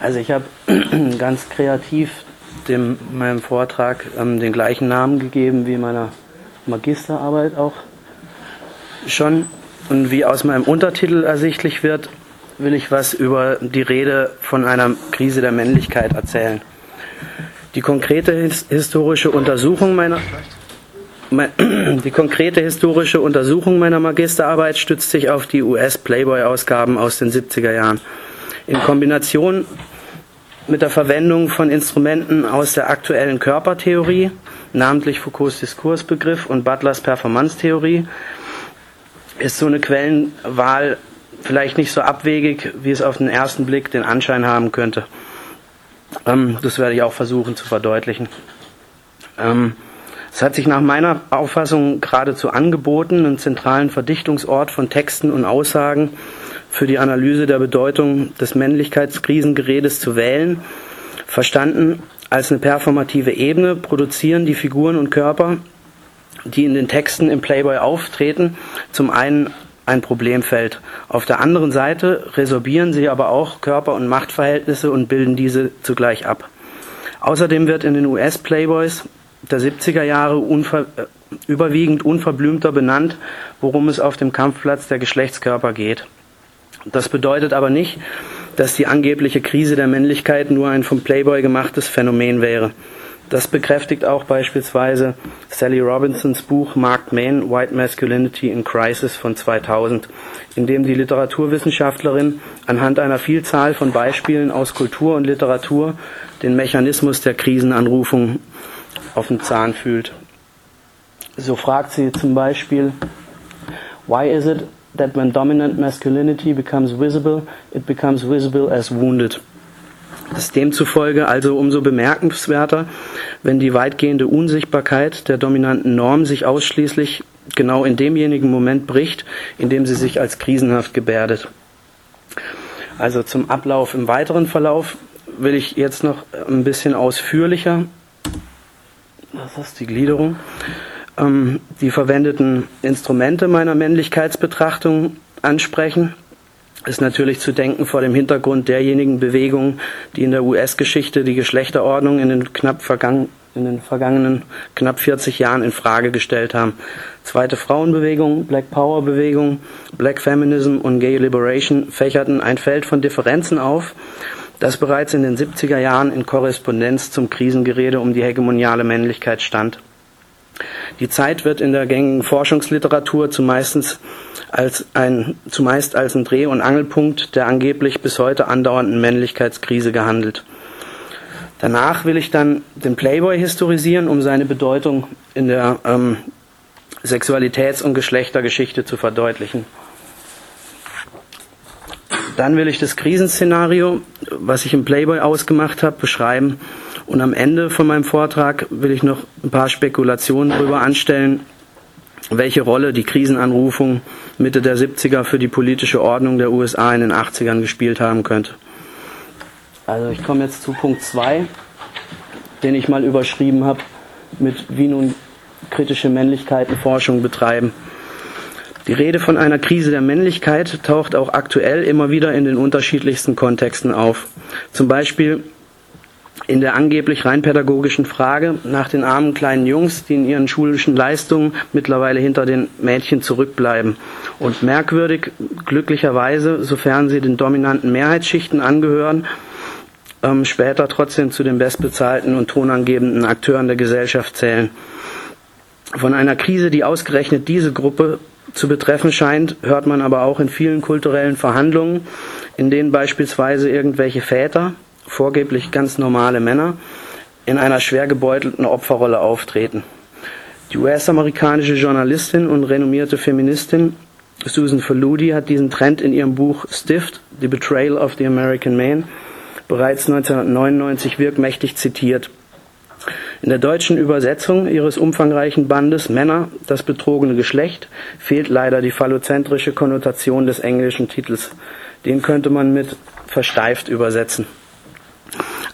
Also ich habe ganz kreativ dem, meinem Vortrag ähm, den gleichen Namen gegeben wie meiner Magisterarbeit auch schon. Und wie aus meinem Untertitel ersichtlich wird, will ich was über die Rede von einer Krise der Männlichkeit erzählen. Die konkrete historische Untersuchung meiner die konkrete historische Untersuchung meiner Magisterarbeit stützt sich auf die US-Playboy-Ausgaben aus den 70er Jahren. In Kombination mit der Verwendung von Instrumenten aus der aktuellen Körpertheorie, namentlich Foucaults Diskursbegriff und Butlers Performancetheorie, ist so eine Quellenwahl vielleicht nicht so abwegig, wie es auf den ersten Blick den Anschein haben könnte. Ähm, das werde ich auch versuchen zu verdeutlichen. Ähm, es hat sich nach meiner Auffassung geradezu angeboten, einen zentralen Verdichtungsort von Texten und Aussagen für die Analyse der Bedeutung des Männlichkeitskrisengeredes zu wählen, verstanden als eine performative Ebene, produzieren die Figuren und Körper, die in den Texten im Playboy auftreten, zum einen ein Problemfeld. Auf der anderen Seite resorbieren sie aber auch Körper- und Machtverhältnisse und bilden diese zugleich ab. Außerdem wird in den US-Playboys der 70er Jahre unver, äh, überwiegend unverblümter benannt, worum es auf dem Kampfplatz der Geschlechtskörper geht. Das bedeutet aber nicht, dass die angebliche Krise der Männlichkeit nur ein vom Playboy gemachtes Phänomen wäre. Das bekräftigt auch beispielsweise Sally Robinsons Buch Marked Men, White Masculinity in Crisis von 2000, in dem die Literaturwissenschaftlerin anhand einer Vielzahl von Beispielen aus Kultur und Literatur den Mechanismus der Krisenanrufung auf den Zahn fühlt. So fragt sie zum Beispiel, Why is it that when dominant masculinity becomes visible, it becomes visible as wounded? Das ist demzufolge also umso bemerkenswerter, wenn die weitgehende Unsichtbarkeit der dominanten Norm sich ausschließlich genau in demjenigen Moment bricht, in dem sie sich als krisenhaft gebärdet. Also zum Ablauf im weiteren Verlauf will ich jetzt noch ein bisschen ausführlicher das ist die Gliederung, ähm, die verwendeten Instrumente meiner Männlichkeitsbetrachtung ansprechen. Ist natürlich zu denken vor dem Hintergrund derjenigen Bewegungen, die in der US-Geschichte die Geschlechterordnung in den knapp vergangen, in den vergangenen knapp 40 Jahren in Frage gestellt haben. Zweite Frauenbewegung, Black Power Bewegung, Black Feminism und Gay Liberation fächerten ein Feld von Differenzen auf, das bereits in den 70er Jahren in Korrespondenz zum Krisengerede um die hegemoniale Männlichkeit stand. Die Zeit wird in der gängigen Forschungsliteratur zumeist als ein, zumeist als ein Dreh- und Angelpunkt der angeblich bis heute andauernden Männlichkeitskrise gehandelt. Danach will ich dann den Playboy historisieren, um seine Bedeutung in der ähm, Sexualitäts- und Geschlechtergeschichte zu verdeutlichen. Dann will ich das Krisenszenario, was ich im Playboy ausgemacht habe, beschreiben. Und am Ende von meinem Vortrag will ich noch ein paar Spekulationen darüber anstellen, welche Rolle die Krisenanrufung Mitte der 70er für die politische Ordnung der USA in den 80ern gespielt haben könnte. Also ich komme jetzt zu Punkt 2, den ich mal überschrieben habe mit wie nun kritische Männlichkeitenforschung betreiben. Die Rede von einer Krise der Männlichkeit taucht auch aktuell immer wieder in den unterschiedlichsten Kontexten auf. Zum Beispiel in der angeblich rein pädagogischen Frage nach den armen kleinen Jungs, die in ihren schulischen Leistungen mittlerweile hinter den Mädchen zurückbleiben. Und merkwürdig, glücklicherweise, sofern sie den dominanten Mehrheitsschichten angehören, ähm, später trotzdem zu den bestbezahlten und tonangebenden Akteuren der Gesellschaft zählen. Von einer Krise, die ausgerechnet diese Gruppe zu betreffen scheint, hört man aber auch in vielen kulturellen Verhandlungen, in denen beispielsweise irgendwelche Väter, vorgeblich ganz normale Männer, in einer schwer gebeutelten Opferrolle auftreten. Die US-amerikanische Journalistin und renommierte Feministin Susan Faludi hat diesen Trend in ihrem Buch Stift, The Betrayal of the American Man, bereits 1999 wirkmächtig zitiert. In der deutschen Übersetzung ihres umfangreichen Bandes Männer, das betrogene Geschlecht, fehlt leider die phallozentrische Konnotation des englischen Titels. Den könnte man mit versteift übersetzen.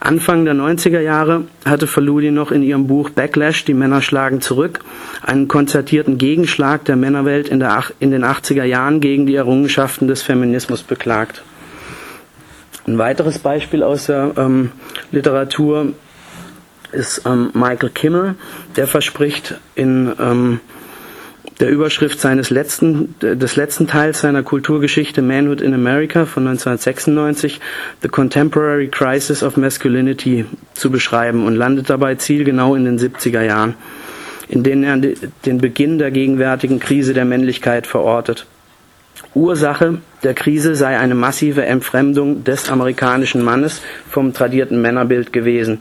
Anfang der 90er Jahre hatte Faludi noch in ihrem Buch Backlash, die Männer schlagen zurück, einen konzertierten Gegenschlag der Männerwelt in, der, in den 80er Jahren gegen die Errungenschaften des Feminismus beklagt. Ein weiteres Beispiel aus der ähm, Literatur ist ähm, Michael Kimmel, der verspricht in ähm, der Überschrift seines letzten, des letzten Teils seiner Kulturgeschichte Manhood in America von 1996 The Contemporary Crisis of Masculinity zu beschreiben und landet dabei zielgenau in den 70er Jahren, in denen er den Beginn der gegenwärtigen Krise der Männlichkeit verortet. Ursache der Krise sei eine massive Entfremdung des amerikanischen Mannes vom tradierten Männerbild gewesen,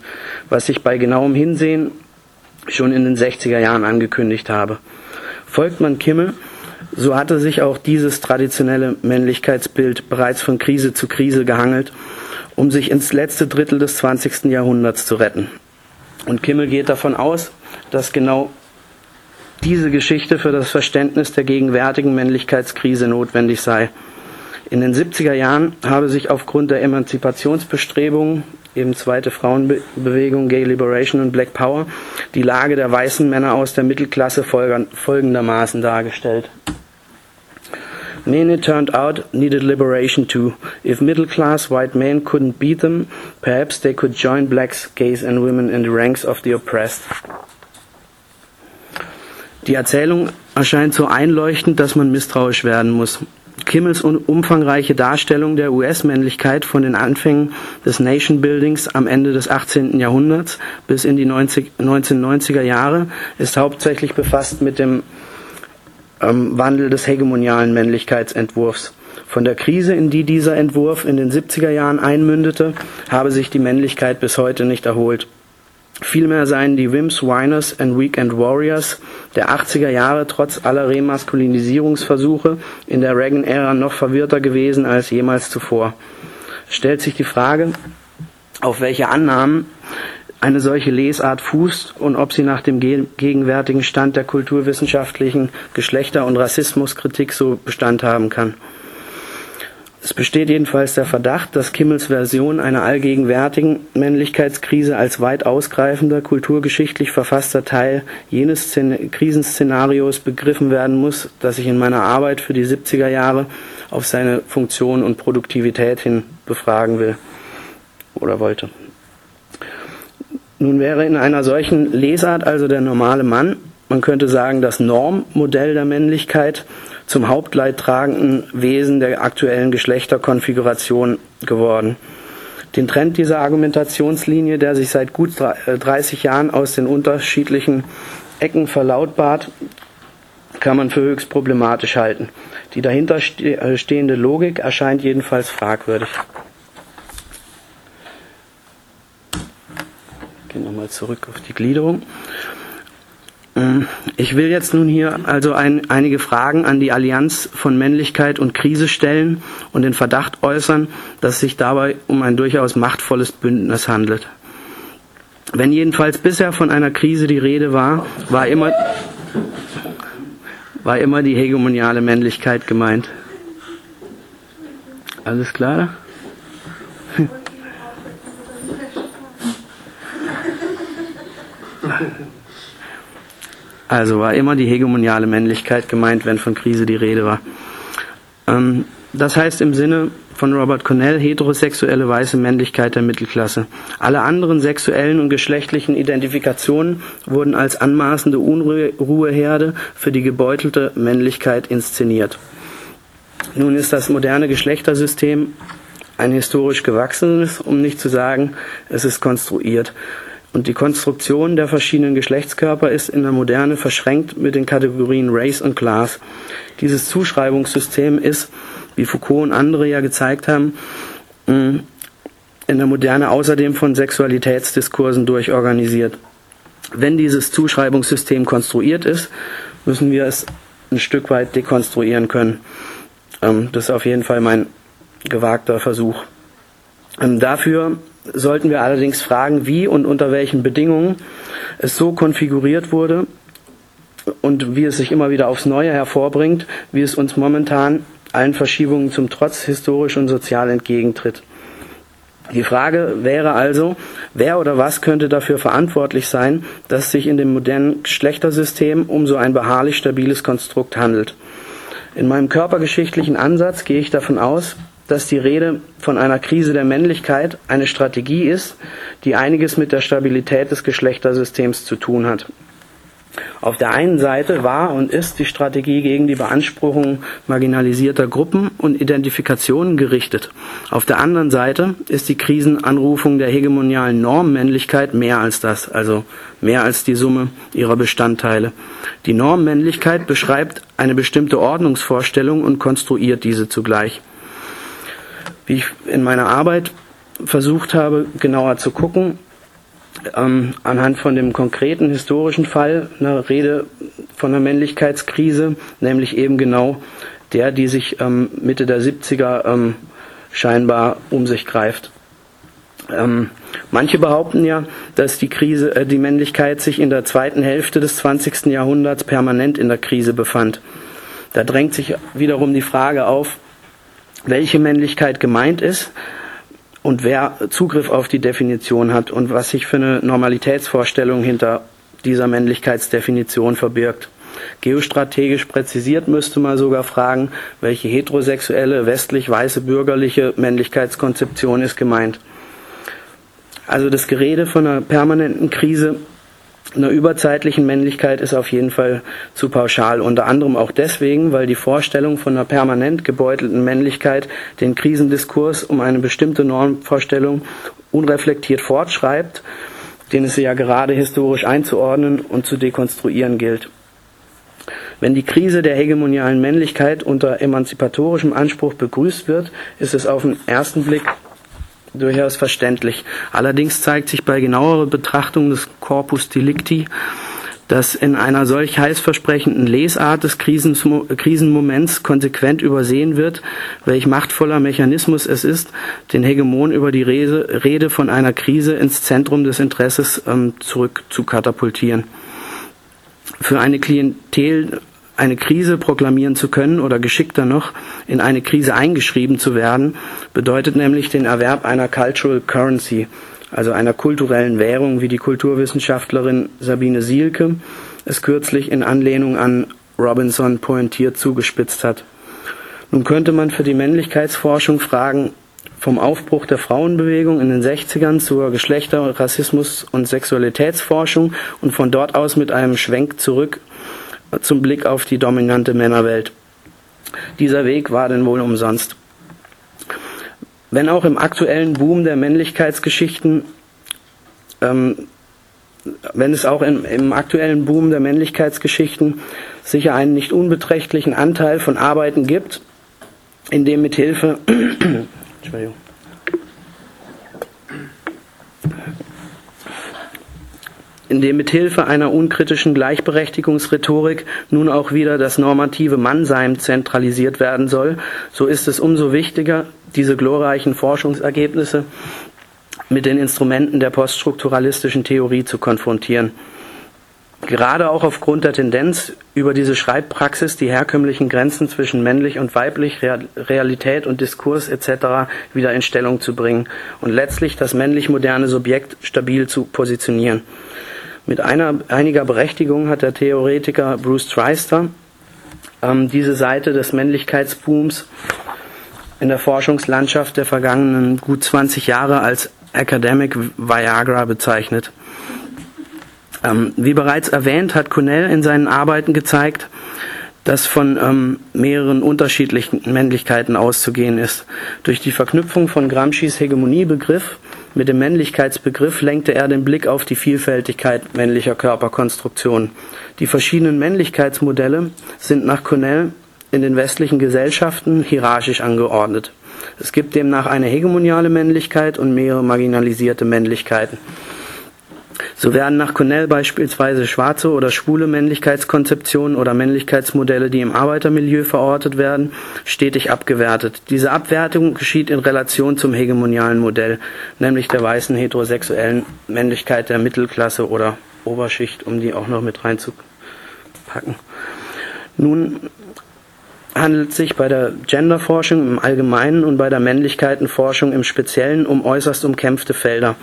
was sich bei genauem Hinsehen schon in den 60er Jahren angekündigt habe. Folgt man Kimmel, so hatte sich auch dieses traditionelle Männlichkeitsbild bereits von Krise zu Krise gehangelt, um sich ins letzte Drittel des 20. Jahrhunderts zu retten. Und Kimmel geht davon aus, dass genau diese Geschichte für das Verständnis der gegenwärtigen Männlichkeitskrise notwendig sei. In den 70er Jahren habe sich aufgrund der Emanzipationsbestrebungen, eben zweite Frauenbewegung, Gay Liberation und Black Power, die Lage der weißen Männer aus der Mittelklasse folgendermaßen dargestellt. Men it turned out needed liberation too. If middle class white men couldn't beat them, perhaps they could join blacks, gays and women in the ranks of the oppressed. Die Erzählung erscheint so einleuchtend, dass man misstrauisch werden muss. Kimmels umfangreiche Darstellung der US-Männlichkeit von den Anfängen des Nation Buildings am Ende des 18. Jahrhunderts bis in die 90, 1990er Jahre ist hauptsächlich befasst mit dem ähm, Wandel des hegemonialen Männlichkeitsentwurfs. Von der Krise, in die dieser Entwurf in den 70er Jahren einmündete, habe sich die Männlichkeit bis heute nicht erholt. Vielmehr seien die Wims, Winers and Weekend Warriors der 80er Jahre trotz aller Remaskulinisierungsversuche in der Reagan-Ära noch verwirrter gewesen als jemals zuvor. Stellt sich die Frage, auf welche Annahmen eine solche Lesart fußt und ob sie nach dem gegenwärtigen Stand der kulturwissenschaftlichen Geschlechter- und Rassismuskritik so Bestand haben kann. Es besteht jedenfalls der Verdacht, dass Kimmels Version einer allgegenwärtigen Männlichkeitskrise als weit ausgreifender, kulturgeschichtlich verfasster Teil jenes Szen Krisenszenarios begriffen werden muss, das ich in meiner Arbeit für die 70er Jahre auf seine Funktion und Produktivität hin befragen will oder wollte. Nun wäre in einer solchen Lesart also der normale Mann, man könnte sagen, das Normmodell der Männlichkeit zum hauptleidtragenden Wesen der aktuellen Geschlechterkonfiguration geworden. Den Trend dieser Argumentationslinie, der sich seit gut 30 äh, Jahren aus den unterschiedlichen Ecken verlautbart, kann man für höchst problematisch halten. Die dahinter äh, Logik erscheint jedenfalls fragwürdig. Gehen wir nochmal zurück auf die Gliederung. Ähm, ich will jetzt nun hier also ein, einige Fragen an die Allianz von Männlichkeit und Krise stellen und den Verdacht äußern, dass es sich dabei um ein durchaus machtvolles Bündnis handelt. Wenn jedenfalls bisher von einer Krise die Rede war, war immer, war immer die hegemoniale Männlichkeit gemeint. Alles klar? Also war immer die hegemoniale Männlichkeit gemeint, wenn von Krise die Rede war. Ähm, das heißt im Sinne von Robert Cornell heterosexuelle weiße Männlichkeit der Mittelklasse. Alle anderen sexuellen und geschlechtlichen Identifikationen wurden als anmaßende Unruheherde für die gebeutelte Männlichkeit inszeniert. Nun ist das moderne Geschlechtersystem ein historisch gewachsenes, um nicht zu sagen, es ist konstruiert. Und die Konstruktion der verschiedenen Geschlechtskörper ist in der Moderne verschränkt mit den Kategorien Race und Class. Dieses Zuschreibungssystem ist, wie Foucault und andere ja gezeigt haben, mm, in der Moderne außerdem von Sexualitätsdiskursen durchorganisiert. Wenn dieses Zuschreibungssystem konstruiert ist, müssen wir es ein Stück weit dekonstruieren können. Ähm, das ist auf jeden Fall mein gewagter Versuch. Ähm, dafür sollten wir allerdings fragen, wie und unter welchen Bedingungen es so konfiguriert wurde und wie es sich immer wieder aufs Neue hervorbringt, wie es uns momentan allen Verschiebungen zum Trotz historisch und sozial entgegentritt. Die Frage wäre also, wer oder was könnte dafür verantwortlich sein, dass sich in dem modernen Geschlechtersystem um so ein beharrlich stabiles Konstrukt handelt. In meinem körpergeschichtlichen Ansatz gehe ich davon aus, dass die Rede von einer Krise der Männlichkeit eine Strategie ist, die einiges mit der Stabilität des Geschlechtersystems zu tun hat. Auf der einen Seite war und ist die Strategie gegen die Beanspruchung marginalisierter Gruppen und Identifikationen gerichtet. Auf der anderen Seite ist die Krisenanrufung der hegemonialen Normmännlichkeit mehr als das, also mehr als die Summe ihrer Bestandteile. Die Normmännlichkeit beschreibt eine bestimmte Ordnungsvorstellung und konstruiert diese zugleich. Wie ich in meiner Arbeit versucht habe, genauer zu gucken, ähm, anhand von dem konkreten historischen Fall eine Rede von einer Männlichkeitskrise, nämlich eben genau der, die sich ähm, Mitte der 70er ähm, scheinbar um sich greift. Ähm, manche behaupten ja, dass die Krise, äh, die Männlichkeit sich in der zweiten Hälfte des 20. Jahrhunderts permanent in der Krise befand. Da drängt sich wiederum die Frage auf, welche Männlichkeit gemeint ist und wer Zugriff auf die Definition hat und was sich für eine Normalitätsvorstellung hinter dieser Männlichkeitsdefinition verbirgt. Geostrategisch präzisiert müsste man sogar fragen, welche heterosexuelle, westlich weiße bürgerliche Männlichkeitskonzeption ist gemeint. Also das Gerede von einer permanenten Krise einer überzeitlichen Männlichkeit ist auf jeden Fall zu pauschal. Unter anderem auch deswegen, weil die Vorstellung von einer permanent gebeutelten Männlichkeit den Krisendiskurs um eine bestimmte Normvorstellung unreflektiert fortschreibt, den es ja gerade historisch einzuordnen und zu dekonstruieren gilt. Wenn die Krise der hegemonialen Männlichkeit unter emanzipatorischem Anspruch begrüßt wird, ist es auf den ersten Blick durchaus verständlich. Allerdings zeigt sich bei genauerer Betrachtung des Corpus Delicti, dass in einer solch heißversprechenden Lesart des Krisenmoments konsequent übersehen wird, welch machtvoller Mechanismus es ist, den Hegemon über die Rede von einer Krise ins Zentrum des Interesses ähm, zurück zu katapultieren. Für eine Klientel eine Krise proklamieren zu können oder geschickter noch, in eine Krise eingeschrieben zu werden, bedeutet nämlich den Erwerb einer Cultural Currency, also einer kulturellen Währung, wie die Kulturwissenschaftlerin Sabine Sielke es kürzlich in Anlehnung an Robinson pointiert zugespitzt hat. Nun könnte man für die Männlichkeitsforschung fragen, vom Aufbruch der Frauenbewegung in den 60ern zur Geschlechter-, Rassismus- und Sexualitätsforschung und von dort aus mit einem Schwenk zurück zum Blick auf die dominante Männerwelt. Dieser Weg war denn wohl umsonst. Wenn auch im aktuellen Boom der Männlichkeitsgeschichten, ähm, wenn es auch im, im aktuellen Boom der Männlichkeitsgeschichten sicher einen nicht unbeträchtlichen Anteil von Arbeiten gibt, in dem mit Hilfe Entschuldigung in dem mit Hilfe einer unkritischen Gleichberechtigungsrhetorik nun auch wieder das normative Mannsein zentralisiert werden soll, so ist es umso wichtiger, diese glorreichen Forschungsergebnisse mit den Instrumenten der poststrukturalistischen Theorie zu konfrontieren. Gerade auch aufgrund der Tendenz, über diese Schreibpraxis die herkömmlichen Grenzen zwischen männlich und weiblich, Realität und Diskurs etc. wieder in Stellung zu bringen und letztlich das männlich moderne Subjekt stabil zu positionieren. Mit einer, einiger Berechtigung hat der Theoretiker Bruce Treister ähm, diese Seite des Männlichkeitsbooms in der Forschungslandschaft der vergangenen gut 20 Jahre als Academic Viagra bezeichnet. Ähm, wie bereits erwähnt, hat Cornell in seinen Arbeiten gezeigt, dass von ähm, mehreren unterschiedlichen Männlichkeiten auszugehen ist. Durch die Verknüpfung von Gramscis Hegemoniebegriff mit dem Männlichkeitsbegriff lenkte er den Blick auf die Vielfältigkeit männlicher Körperkonstruktionen. Die verschiedenen Männlichkeitsmodelle sind nach Cornell in den westlichen Gesellschaften hierarchisch angeordnet. Es gibt demnach eine hegemoniale Männlichkeit und mehrere marginalisierte Männlichkeiten. So werden nach Cornell beispielsweise schwarze oder schwule Männlichkeitskonzeptionen oder Männlichkeitsmodelle, die im Arbeitermilieu verortet werden, stetig abgewertet. Diese Abwertung geschieht in Relation zum hegemonialen Modell, nämlich der weißen heterosexuellen Männlichkeit der Mittelklasse oder Oberschicht, um die auch noch mit reinzupacken. Nun handelt es sich bei der Genderforschung im Allgemeinen und bei der Männlichkeitenforschung im Speziellen um äußerst umkämpfte Felder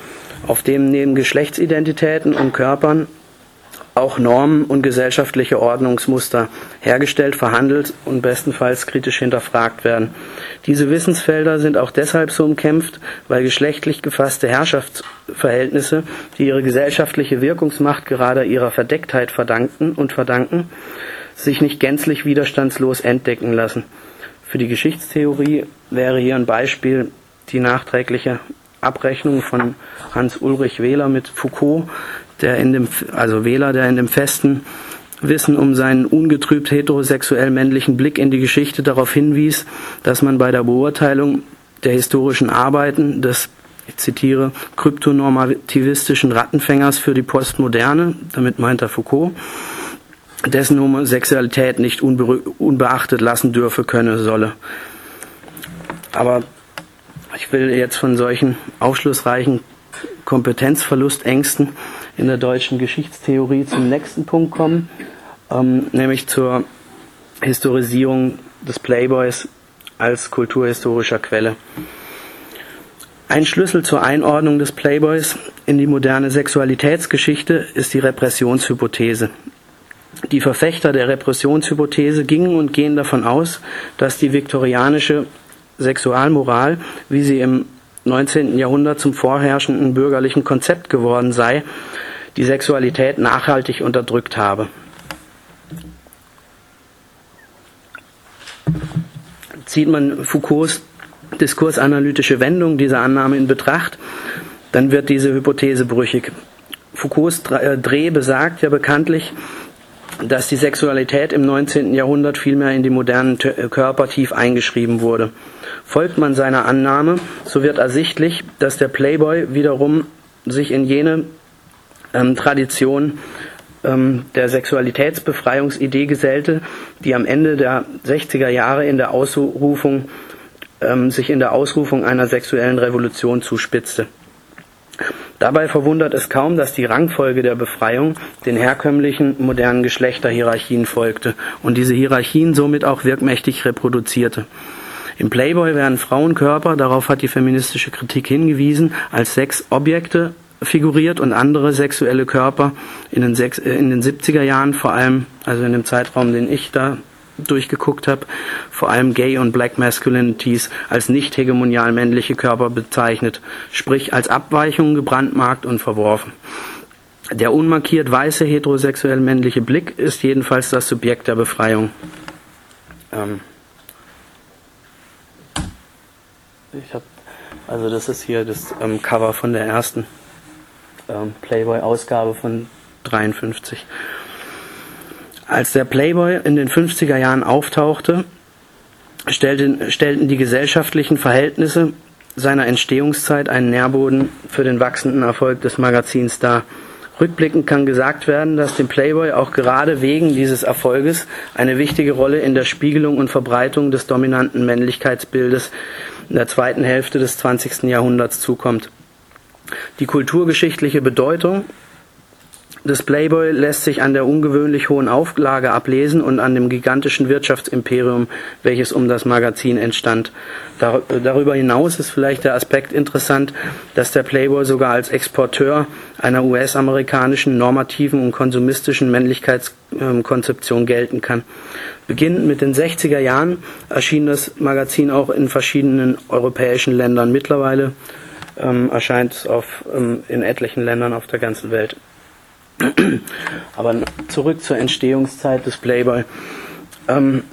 auf dem neben Geschlechtsidentitäten und Körpern auch Normen und gesellschaftliche Ordnungsmuster hergestellt, verhandelt und bestenfalls kritisch hinterfragt werden. Diese Wissensfelder sind auch deshalb so umkämpft, weil geschlechtlich gefasste Herrschaftsverhältnisse, die ihre gesellschaftliche Wirkungsmacht gerade ihrer Verdecktheit verdanken und verdanken, sich nicht gänzlich widerstandslos entdecken lassen. Für die Geschichtstheorie wäre hier ein Beispiel die nachträgliche Abrechnung von Hans Ulrich Wähler mit Foucault, der in dem, also Wähler, der in dem festen Wissen um seinen ungetrübt heterosexuell männlichen Blick in die Geschichte darauf hinwies, dass man bei der Beurteilung der historischen Arbeiten des, ich zitiere, kryptonormativistischen Rattenfängers für die Postmoderne, damit meint er Foucault, dessen Homosexualität nicht unbeachtet lassen dürfe, könne, solle. Aber ich will jetzt von solchen aufschlussreichen Kompetenzverlustängsten in der deutschen Geschichtstheorie zum nächsten Punkt kommen, ähm, nämlich zur Historisierung des Playboys als kulturhistorischer Quelle. Ein Schlüssel zur Einordnung des Playboys in die moderne Sexualitätsgeschichte ist die Repressionshypothese. Die Verfechter der Repressionshypothese gingen und gehen davon aus, dass die viktorianische Sexualmoral, wie sie im 19. Jahrhundert zum vorherrschenden bürgerlichen Konzept geworden sei, die Sexualität nachhaltig unterdrückt habe. Zieht man Foucaults diskursanalytische Wendung dieser Annahme in Betracht, dann wird diese Hypothese brüchig. Foucaults äh, Dreh besagt ja bekanntlich, dass die Sexualität im 19. Jahrhundert vielmehr in die modernen Körper tief eingeschrieben wurde. Folgt man seiner Annahme, so wird ersichtlich, dass der Playboy wiederum sich in jene ähm, Tradition ähm, der Sexualitätsbefreiungsidee gesellte, die am Ende der 60er Jahre in der Ausrufung, ähm, sich in der Ausrufung einer sexuellen Revolution zuspitzte. Dabei verwundert es kaum, dass die Rangfolge der Befreiung den herkömmlichen modernen Geschlechterhierarchien folgte und diese Hierarchien somit auch wirkmächtig reproduzierte. Im Playboy werden Frauenkörper, darauf hat die feministische Kritik hingewiesen, als Sexobjekte figuriert und andere sexuelle Körper in den, sechs, äh, in den 70er Jahren vor allem, also in dem Zeitraum, den ich da durchgeguckt habe, vor allem Gay und Black Masculinities als nicht hegemonial männliche Körper bezeichnet, sprich als Abweichungen gebrandmarkt und verworfen. Der unmarkiert weiße heterosexuell männliche Blick ist jedenfalls das Subjekt der Befreiung. Ähm ich habe, also das ist hier das ähm, Cover von der ersten ähm, Playboy-Ausgabe von 53. Als der Playboy in den 50er Jahren auftauchte, stellten, stellten die gesellschaftlichen Verhältnisse seiner Entstehungszeit einen Nährboden für den wachsenden Erfolg des Magazins dar. Rückblickend kann gesagt werden, dass dem Playboy auch gerade wegen dieses Erfolges eine wichtige Rolle in der Spiegelung und Verbreitung des dominanten Männlichkeitsbildes in der zweiten Hälfte des 20. Jahrhunderts zukommt. Die kulturgeschichtliche Bedeutung des Playboy lässt sich an der ungewöhnlich hohen Auflage ablesen und an dem gigantischen Wirtschaftsimperium, welches um das Magazin entstand. Darüber hinaus ist vielleicht der Aspekt interessant, dass der Playboy sogar als Exporteur einer US-amerikanischen normativen und konsumistischen Männlichkeitskonzeption gelten kann. Beginnend mit den 60er Jahren erschien das Magazin auch in verschiedenen europäischen Ländern. Mittlerweile ähm, erscheint es auf, ähm, in etlichen Ländern auf der ganzen Welt. Aber zurück zur Entstehungszeit des Playboy. Ähm,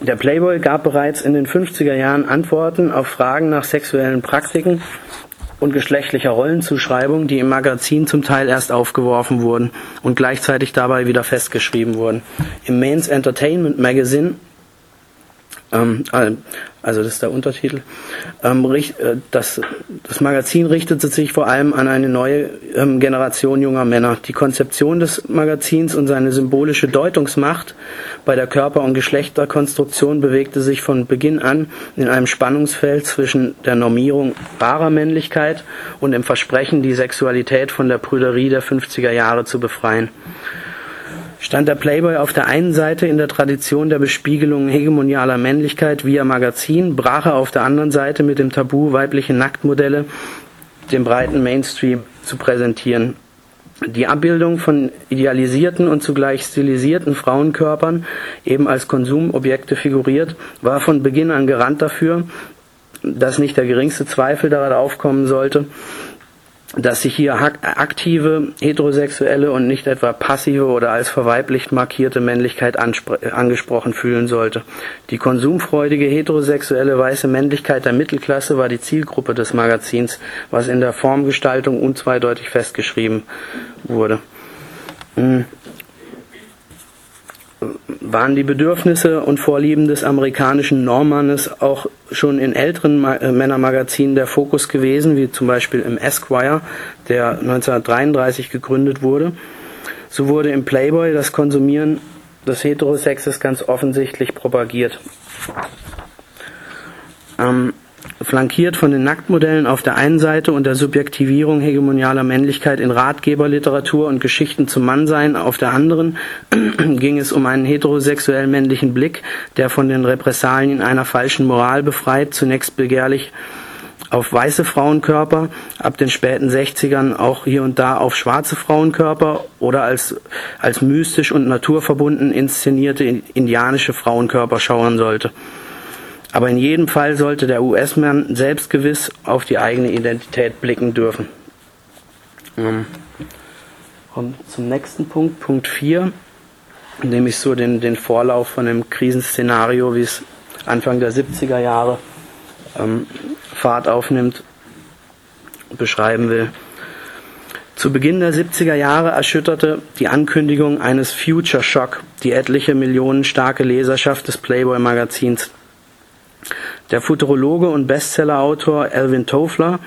der Playboy gab bereits in den 50er Jahren Antworten auf Fragen nach sexuellen Praktiken und geschlechtlicher Rollenzuschreibung, die im Magazin zum Teil erst aufgeworfen wurden und gleichzeitig dabei wieder festgeschrieben wurden. Im Mains Entertainment Magazine ähm, also das ist der Untertitel. Ähm, äh, das, das Magazin richtete sich vor allem an eine neue ähm, Generation junger Männer. Die Konzeption des Magazins und seine symbolische Deutungsmacht bei der Körper- und Geschlechterkonstruktion bewegte sich von Beginn an in einem Spannungsfeld zwischen der Normierung wahrer Männlichkeit und dem Versprechen, die Sexualität von der Prüderie der 50er Jahre zu befreien stand der Playboy auf der einen Seite in der Tradition der Bespiegelung hegemonialer Männlichkeit via Magazin, brach er auf der anderen Seite mit dem Tabu, weibliche Nacktmodelle dem breiten Mainstream zu präsentieren. Die Abbildung von idealisierten und zugleich stilisierten Frauenkörpern, eben als Konsumobjekte figuriert, war von Beginn an Garant dafür, dass nicht der geringste Zweifel daran aufkommen sollte, dass sich hier aktive heterosexuelle und nicht etwa passive oder als verweiblicht markierte Männlichkeit angesprochen fühlen sollte. Die konsumfreudige heterosexuelle weiße Männlichkeit der Mittelklasse war die Zielgruppe des Magazins, was in der Formgestaltung unzweideutig festgeschrieben wurde. Hm waren die Bedürfnisse und Vorlieben des amerikanischen Normmannes auch schon in älteren äh, Männermagazinen der Fokus gewesen, wie zum Beispiel im Esquire, der 1933 gegründet wurde. So wurde im Playboy das Konsumieren des Heterosexes ganz offensichtlich propagiert. Ähm, flankiert von den Nacktmodellen auf der einen Seite und der Subjektivierung hegemonialer Männlichkeit in Ratgeberliteratur und Geschichten zum Mannsein auf der anderen, ging es um einen heterosexuell männlichen Blick, der von den Repressalien einer falschen Moral befreit, zunächst begehrlich auf weiße Frauenkörper, ab den späten 60ern auch hier und da auf schwarze Frauenkörper oder als, als mystisch und naturverbunden inszenierte indianische Frauenkörper schauern sollte. Aber in jedem Fall sollte der US-Mann selbstgewiss auf die eigene Identität blicken dürfen. Ähm, kommen zum nächsten Punkt, Punkt 4, nämlich so den, den Vorlauf von dem Krisenszenario, wie es Anfang der 70er Jahre ähm, Fahrt aufnimmt, beschreiben will. Zu Beginn der 70er Jahre erschütterte die Ankündigung eines Future Shock die etliche Millionen starke Leserschaft des Playboy Magazins. Der Futurologe und Bestsellerautor Alvin Toffler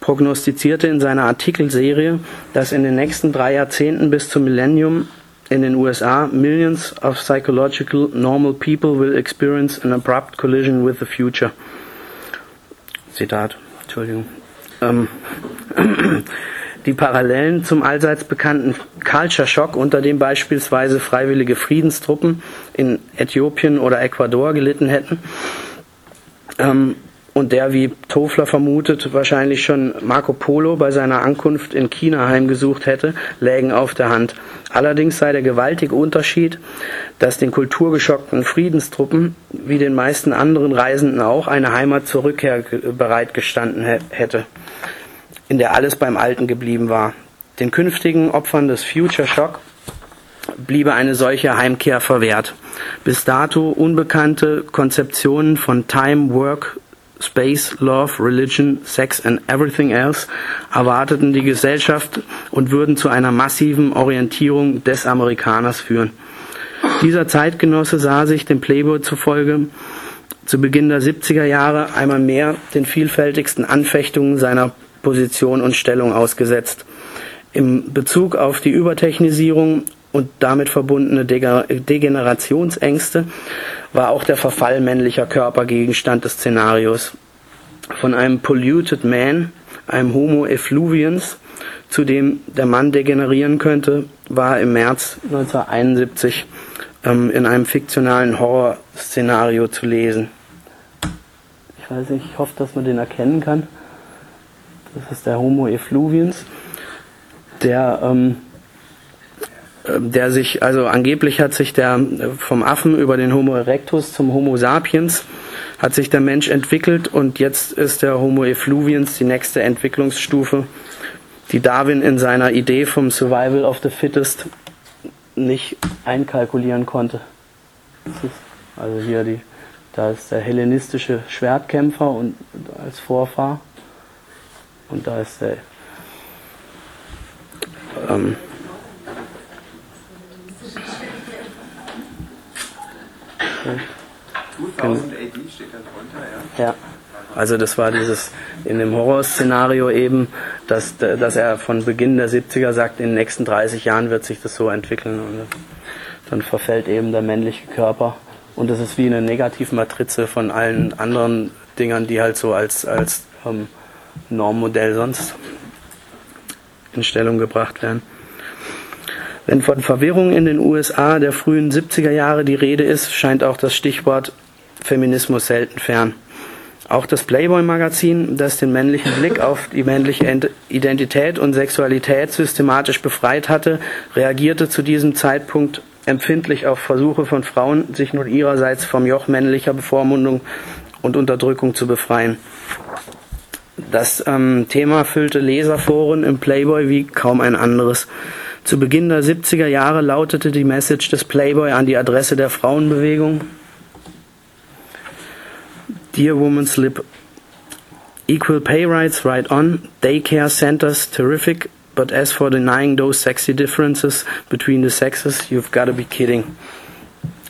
prognostizierte in seiner Artikelserie, dass in den nächsten drei Jahrzehnten bis zum Millennium in den USA millions of psychological normal people will experience an abrupt collision with the future. Zitat, Entschuldigung. Ähm, die Parallelen zum allseits bekannten Culture Shock, unter dem beispielsweise freiwillige Friedenstruppen in Äthiopien oder Ecuador gelitten hätten, ähm, und der, wie Tofler vermutet, wahrscheinlich schon Marco Polo bei seiner Ankunft in China heimgesucht hätte, lägen auf der Hand. Allerdings sei der gewaltige Unterschied, dass den kulturgeschockten Friedenstruppen, wie den meisten anderen Reisenden auch, eine Heimat zur Rückkehr bereitgestanden hätte, in der alles beim Alten geblieben war. Den künftigen Opfern des Future Shock bliebe eine solche Heimkehr verwehrt. Bis dato unbekannte Konzeptionen von Time, Work, Space, Love, Religion, Sex and Everything Else erwarteten die Gesellschaft und würden zu einer massiven Orientierung des Amerikaners führen. Dieser Zeitgenosse sah sich dem Playboy zufolge zu Beginn der 70er Jahre einmal mehr den vielfältigsten Anfechtungen seiner Position und Stellung ausgesetzt. Im Bezug auf die Übertechnisierung und damit verbundene Degenerationsängste war auch der Verfall männlicher Körper Gegenstand des Szenarios. Von einem polluted man, einem Homo effluviens, zu dem der Mann degenerieren könnte, war im März 1971 ähm, in einem fiktionalen Horrorszenario zu lesen. Ich weiß nicht, ich hoffe, dass man den erkennen kann. Das ist der Homo effluviens, der ähm, der sich, also angeblich hat sich der äh, vom Affen über den Homo erectus zum Homo sapiens hat sich der Mensch entwickelt und jetzt ist der Homo effluviens die nächste Entwicklungsstufe, die Darwin in seiner Idee vom Survival of the Fittest nicht einkalkulieren konnte. also hier die, da ist der hellenistische Schwertkämpfer und als Vorfahr und da ist der ähm, 2000 AD steht da drunter, ja? Ja. Also das war dieses in dem Horrorszenario eben, dass, dass er von Beginn der 70er sagt, in den nächsten 30 Jahren wird sich das so entwickeln und dann verfällt eben der männliche Körper und das ist wie eine Negativmatrize von allen anderen Dingern, die halt so als, als ähm, Normmodell sonst in Stellung gebracht werden. Wenn von Verwirrung in den USA der frühen 70er Jahre die Rede ist, scheint auch das Stichwort Feminismus selten fern. Auch das Playboy-Magazin, das den männlichen Blick auf die männliche Identität und Sexualität systematisch befreit hatte, reagierte zu diesem Zeitpunkt empfindlich auf Versuche von Frauen, sich nun ihrerseits vom Joch männlicher Bevormundung und Unterdrückung zu befreien. Das ähm, Thema füllte Leserforen im Playboy wie kaum ein anderes. Zu Beginn der 70er Jahre lautete die Message des Playboy an die Adresse der Frauenbewegung Dear Woman's Lip Equal pay rights right on, daycare centers terrific, but as for denying those sexy differences between the sexes, you've gotta be kidding.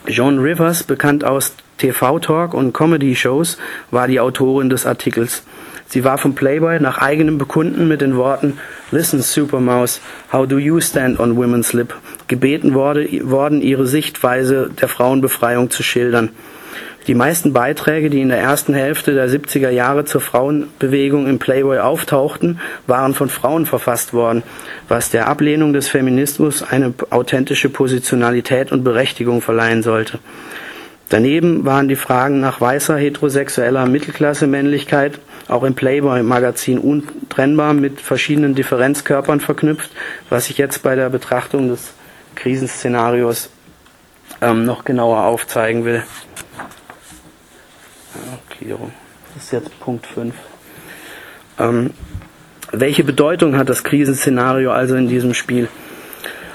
Joan Rivers, bekannt aus TV-Talk und Comedy-Shows, war die Autorin des Artikels. Sie war vom Playboy nach eigenem Bekunden mit den Worten Listen, Supermouse, how do you stand on women's lip? gebeten worden, ihre Sichtweise der Frauenbefreiung zu schildern. Die meisten Beiträge, die in der ersten Hälfte der 70er Jahre zur Frauenbewegung im Playboy auftauchten, waren von Frauen verfasst worden, was der Ablehnung des Feminismus eine authentische Positionalität und Berechtigung verleihen sollte. Daneben waren die Fragen nach weißer heterosexueller Mittelklasse-Männlichkeit auch im Playboy-Magazin untrennbar mit verschiedenen Differenzkörpern verknüpft, was ich jetzt bei der Betrachtung des Krisenszenarios ähm, noch genauer aufzeigen will. Gliederung. Das ist jetzt Punkt 5. Ähm, welche Bedeutung hat das Krisenszenario also in diesem Spiel?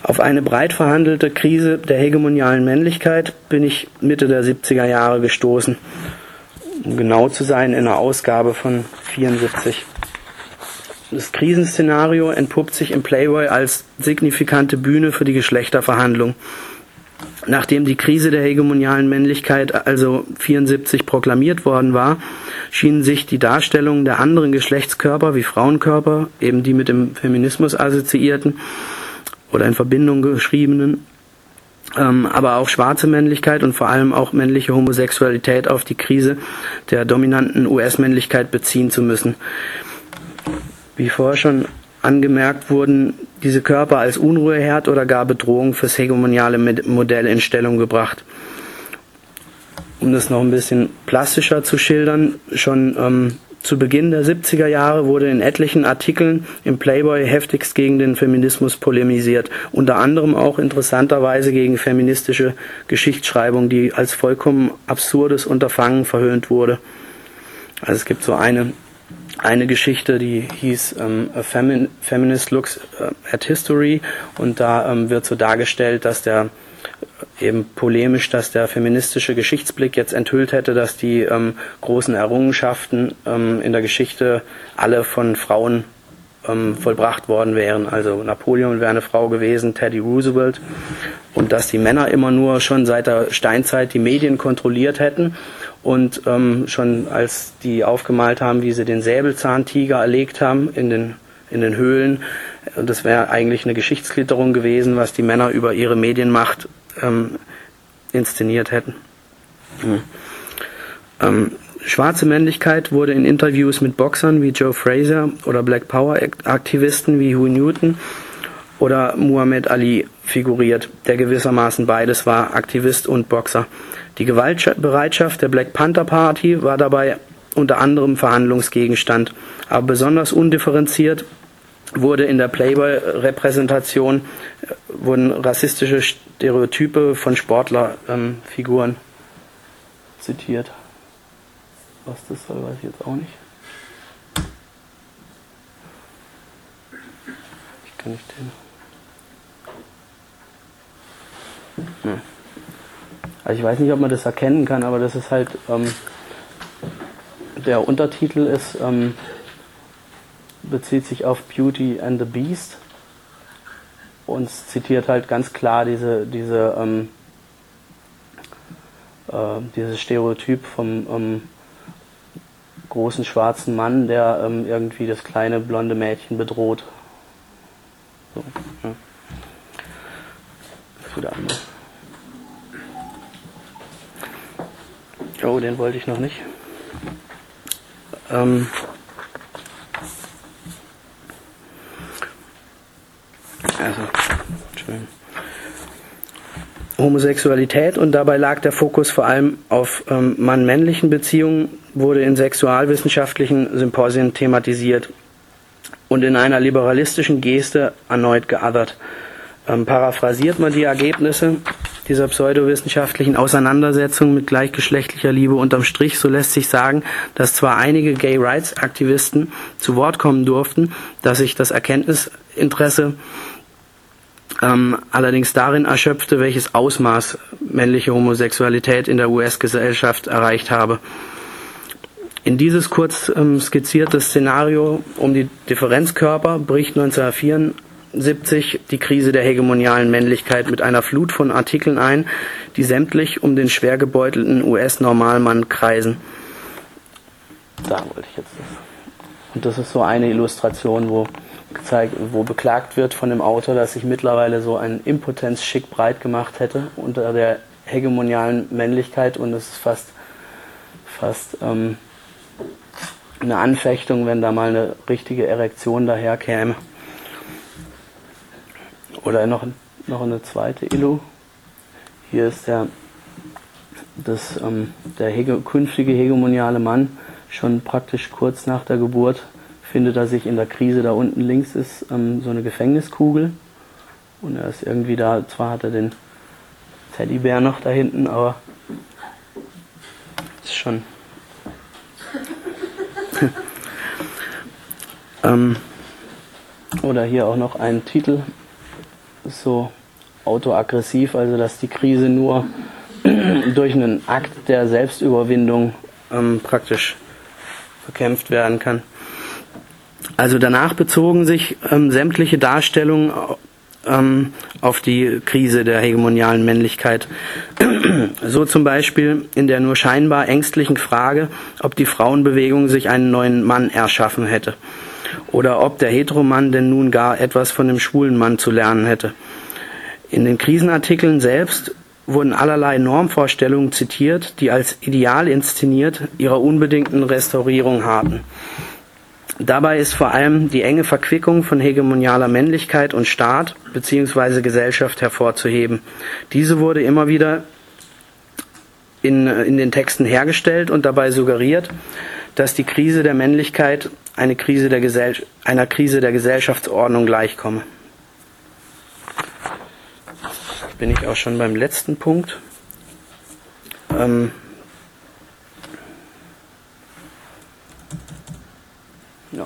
Auf eine breit verhandelte Krise der hegemonialen Männlichkeit bin ich Mitte der 70er Jahre gestoßen. Um genau zu sein, in einer Ausgabe von 74. Das Krisenszenario entpuppt sich im Playboy als signifikante Bühne für die Geschlechterverhandlung. Nachdem die Krise der hegemonialen Männlichkeit also 74 proklamiert worden war, schienen sich die Darstellungen der anderen Geschlechtskörper wie Frauenkörper, eben die mit dem Feminismus assoziierten oder in Verbindung geschriebenen, ähm, aber auch schwarze Männlichkeit und vor allem auch männliche Homosexualität auf die Krise der dominanten US-Männlichkeit beziehen zu müssen. Wie vorher schon angemerkt wurden diese Körper als Unruheherd oder gar Bedrohung fürs hegemoniale Modell in Stellung gebracht. Um das noch ein bisschen plastischer zu schildern, schon ähm, zu Beginn der 70er Jahre wurde in etlichen Artikeln im Playboy heftigst gegen den Feminismus polemisiert, unter anderem auch interessanterweise gegen feministische Geschichtsschreibung, die als vollkommen absurdes Unterfangen verhöhnt wurde. Also es gibt so eine eine Geschichte, die hieß ähm, A Femin Feminist Looks äh, at History und da ähm, wird so dargestellt, dass der eben polemisch, dass der feministische Geschichtsblick jetzt enthüllt hätte, dass die ähm, großen Errungenschaften ähm, in der Geschichte alle von Frauen ähm, vollbracht worden wären. Also Napoleon wäre eine Frau gewesen, Teddy Roosevelt und dass die Männer immer nur schon seit der Steinzeit die Medien kontrolliert hätten und ähm, schon als die aufgemalt haben, wie sie den Säbelzahntiger erlegt haben in den, in den Höhlen, das wäre eigentlich eine Geschichtsklitterung gewesen, was die Männer über ihre Medienmacht ähm, inszeniert hätten. Mhm. Ähm, schwarze Männlichkeit wurde in Interviews mit Boxern wie Joe Fraser oder Black Power Aktivisten wie Huey Newton oder Muhammad Ali figuriert, der gewissermaßen beides war, Aktivist und Boxer. Die Gewaltbereitschaft der Black Panther Party war dabei unter anderem Verhandlungsgegenstand, aber besonders undifferenziert wurde in der Playboy-Repräsentation äh, wurden rassistische Stereotype von Sportlerfiguren ähm, zitiert. Was das soll, weiß ich jetzt auch nicht. Ich kann nicht den. Hm. Also ich weiß nicht, ob man das erkennen kann, aber das ist halt, ähm, der Untertitel ist, ähm, bezieht sich auf Beauty and the Beast und zitiert halt ganz klar diese, diese, ähm, äh, dieses Stereotyp vom ähm, großen schwarzen Mann, der ähm, irgendwie das kleine blonde Mädchen bedroht. So, ja. Wieder anders. Oh, den wollte ich noch nicht. Ähm also. Homosexualität und dabei lag der Fokus vor allem auf ähm, mann-männlichen Beziehungen, wurde in sexualwissenschaftlichen Symposien thematisiert und in einer liberalistischen Geste erneut geothert. Ähm, paraphrasiert man die Ergebnisse dieser pseudowissenschaftlichen Auseinandersetzung mit gleichgeschlechtlicher Liebe unterm Strich, so lässt sich sagen, dass zwar einige Gay Rights Aktivisten zu Wort kommen durften, dass sich das Erkenntnisinteresse ähm, allerdings darin erschöpfte, welches Ausmaß männliche Homosexualität in der US-Gesellschaft erreicht habe. In dieses kurz ähm, skizzierte Szenario um die Differenzkörper bricht 1974 die Krise der hegemonialen Männlichkeit mit einer Flut von Artikeln ein, die sämtlich um den schwer gebeutelten US-Normalmann kreisen. Da wollte ich jetzt das. Und das ist so eine Illustration, wo gezeigt, wo beklagt wird von dem Autor, dass sich mittlerweile so ein Impotenzschick breit gemacht hätte unter der hegemonialen Männlichkeit und es ist fast, fast ähm, eine Anfechtung, wenn da mal eine richtige Erektion daherkäme. Oder noch, noch eine zweite Illu. Hier ist der, das, ähm, der hege, künftige hegemoniale Mann schon praktisch kurz nach der Geburt findet er sich in der Krise. Da unten links ist ähm, so eine Gefängniskugel. Und er ist irgendwie da, zwar hat er den Teddybär noch da hinten, aber ist schon ähm, oder hier auch noch ein Titel, so autoaggressiv, also dass die Krise nur durch einen Akt der Selbstüberwindung ähm, praktisch verkämpft werden kann. Also danach bezogen sich ähm, sämtliche Darstellungen ähm, auf die Krise der hegemonialen Männlichkeit. so zum Beispiel in der nur scheinbar ängstlichen Frage, ob die Frauenbewegung sich einen neuen Mann erschaffen hätte oder ob der Heteromann denn nun gar etwas von dem schwulen Mann zu lernen hätte. In den Krisenartikeln selbst wurden allerlei Normvorstellungen zitiert, die als ideal inszeniert ihrer unbedingten Restaurierung harten. Dabei ist vor allem die enge Verquickung von hegemonialer Männlichkeit und Staat bzw. Gesellschaft hervorzuheben. Diese wurde immer wieder in, in den Texten hergestellt und dabei suggeriert, dass die Krise der Männlichkeit eine Krise der Gesell einer Krise der Gesellschaftsordnung gleichkomme. Bin ich auch schon beim letzten Punkt. Ähm, Ja.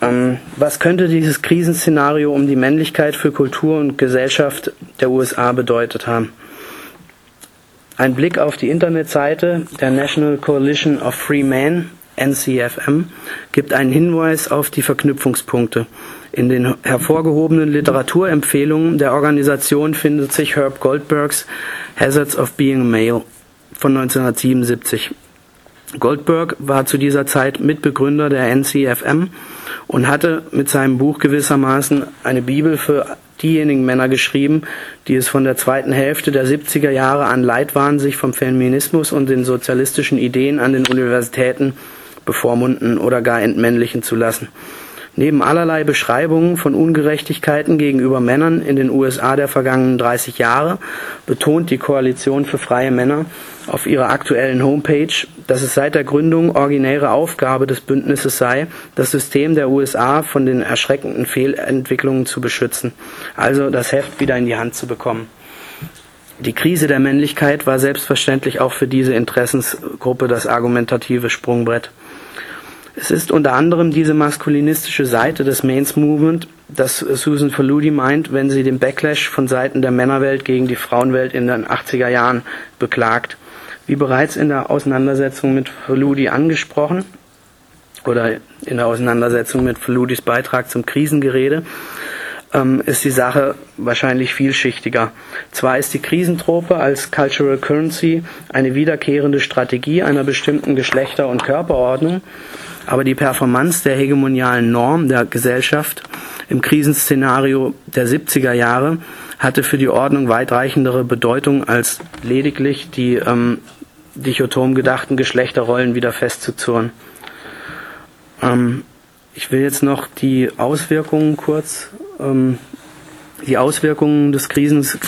Ähm, was könnte dieses Krisenszenario um die Männlichkeit für Kultur und Gesellschaft der USA bedeutet haben? Ein Blick auf die Internetseite der National Coalition of Free Men, NCFM, gibt einen Hinweis auf die Verknüpfungspunkte. In den hervorgehobenen Literaturempfehlungen der Organisation findet sich Herb Goldbergs Hazards of Being Male von 1977. Goldberg war zu dieser Zeit Mitbegründer der NCFM und hatte mit seinem Buch gewissermaßen eine Bibel für diejenigen Männer geschrieben, die es von der zweiten Hälfte der 70er Jahre an leid waren, sich vom Feminismus und den sozialistischen Ideen an den Universitäten bevormunden oder gar entmännlichen zu lassen. Neben allerlei Beschreibungen von Ungerechtigkeiten gegenüber Männern in den USA der vergangenen 30 Jahre betont die Koalition für freie Männer auf ihrer aktuellen Homepage, dass es seit der Gründung originäre Aufgabe des Bündnisses sei, das System der USA von den erschreckenden Fehlentwicklungen zu beschützen, also das Heft wieder in die Hand zu bekommen. Die Krise der Männlichkeit war selbstverständlich auch für diese Interessensgruppe das argumentative Sprungbrett. Es ist unter anderem diese maskulinistische Seite des Mains Movement, das Susan Faludi meint, wenn sie den Backlash von Seiten der Männerwelt gegen die Frauenwelt in den 80er Jahren beklagt. Wie bereits in der Auseinandersetzung mit Faludi angesprochen, oder in der Auseinandersetzung mit Faludis Beitrag zum Krisengerede, ähm, ist die Sache wahrscheinlich vielschichtiger. Zwar ist die Krisentrope als Cultural Currency eine wiederkehrende Strategie einer bestimmten Geschlechter- und Körperordnung, aber die Performance der hegemonialen Norm der Gesellschaft im Krisenszenario der 70er Jahre hatte für die Ordnung weitreichendere Bedeutung als lediglich die ähm, dichotom gedachten Geschlechterrollen wieder festzuzurren. Ähm, ich will jetzt noch die Auswirkungen kurz, ähm, die Auswirkungen des Krisens,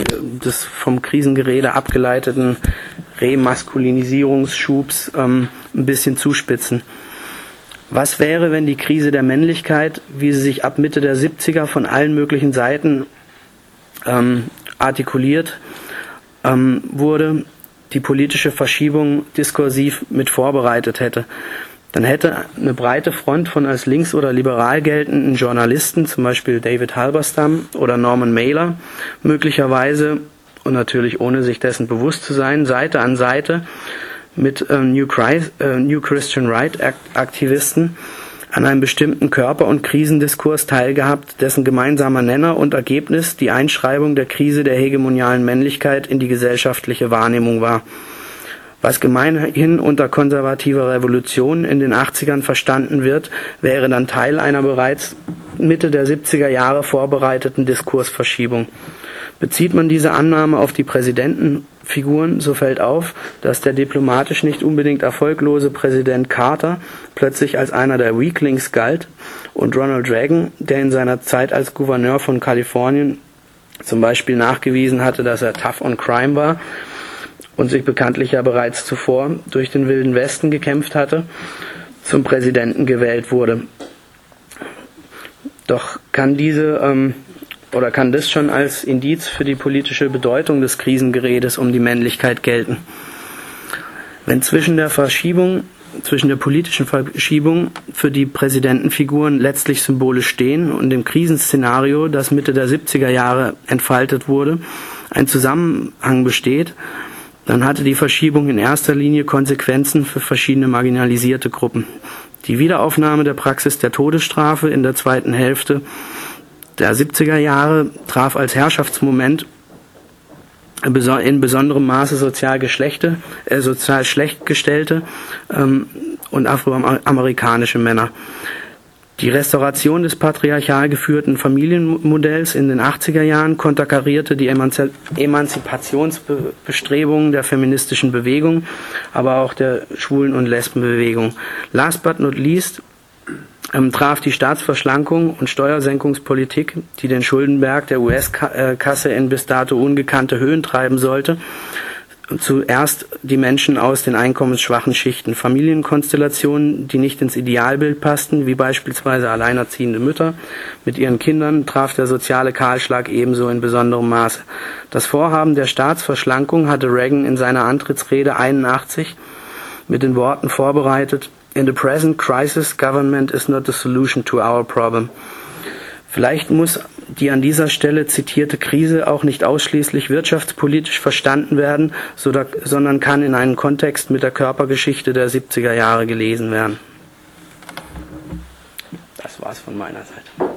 des vom Krisengerede abgeleiteten Remaskulinisierungsschubs ähm, ein bisschen zuspitzen. Was wäre, wenn die Krise der Männlichkeit, wie sie sich ab Mitte der 70er von allen möglichen Seiten ähm, artikuliert ähm, wurde, die politische Verschiebung diskursiv mit vorbereitet hätte? Dann hätte eine breite Front von als links oder liberal geltenden Journalisten, zum Beispiel David Halberstam oder Norman Mailer, möglicherweise und natürlich ohne sich dessen bewusst zu sein, Seite an Seite mit ähm, New, Christ, äh, New Christian Right Aktivisten an einem bestimmten Körper- und Krisendiskurs teilgehabt, dessen gemeinsamer Nenner und Ergebnis die Einschreibung der Krise der hegemonialen Männlichkeit in die gesellschaftliche Wahrnehmung war. Was gemeinhin unter konservativer Revolution in den 80ern verstanden wird, wäre dann Teil einer bereits Mitte der 70er Jahre vorbereiteten Diskursverschiebung. Bezieht man diese Annahme auf die Präsidentenfiguren, so fällt auf, dass der diplomatisch nicht unbedingt erfolglose Präsident Carter plötzlich als einer der Weaklings galt und Ronald Reagan, der in seiner Zeit als Gouverneur von Kalifornien zum Beispiel nachgewiesen hatte, dass er tough on crime war und sich bekanntlich ja bereits zuvor durch den Wilden Westen gekämpft hatte, zum Präsidenten gewählt wurde. Doch kann diese ähm, oder kann das schon als Indiz für die politische Bedeutung des Krisengeredes um die Männlichkeit gelten? Wenn zwischen der Verschiebung, zwischen der politischen Verschiebung für die Präsidentenfiguren letztlich Symbole stehen und dem Krisenszenario, das Mitte der 70er Jahre entfaltet wurde, ein Zusammenhang besteht, dann hatte die Verschiebung in erster Linie Konsequenzen für verschiedene marginalisierte Gruppen. Die Wiederaufnahme der Praxis der Todesstrafe in der zweiten Hälfte der 70er Jahre traf als Herrschaftsmoment in besonderem Maße sozial, Geschlechte, äh, sozial schlecht gestellte ähm, und afroamerikanische Männer. Die Restauration des patriarchal geführten Familienmodells in den 80er Jahren konterkarierte die Emanzipationsbestrebungen der feministischen Bewegung, aber auch der Schwulen- und Lesbenbewegung. Last but not least ähm, traf die Staatsverschlankung und Steuersenkungspolitik, die den Schuldenberg der US-Kasse in bis dato ungekannte Höhen treiben sollte, zuerst die Menschen aus den einkommensschwachen Schichten, Familienkonstellationen, die nicht ins Idealbild passten, wie beispielsweise alleinerziehende Mütter. Mit ihren Kindern, traf der soziale Kahlschlag ebenso in besonderem Maße. Das Vorhaben der Staatsverschlankung hatte Reagan in seiner Antrittsrede 81 mit den Worten vorbereitet, In the present crisis, government is not the solution to our problem. Vielleicht muss die an dieser Stelle zitierte Krise auch nicht ausschließlich wirtschaftspolitisch verstanden werden, sondern kann in einen Kontext mit der Körpergeschichte der 70er Jahre gelesen werden. Das war's von meiner Seite.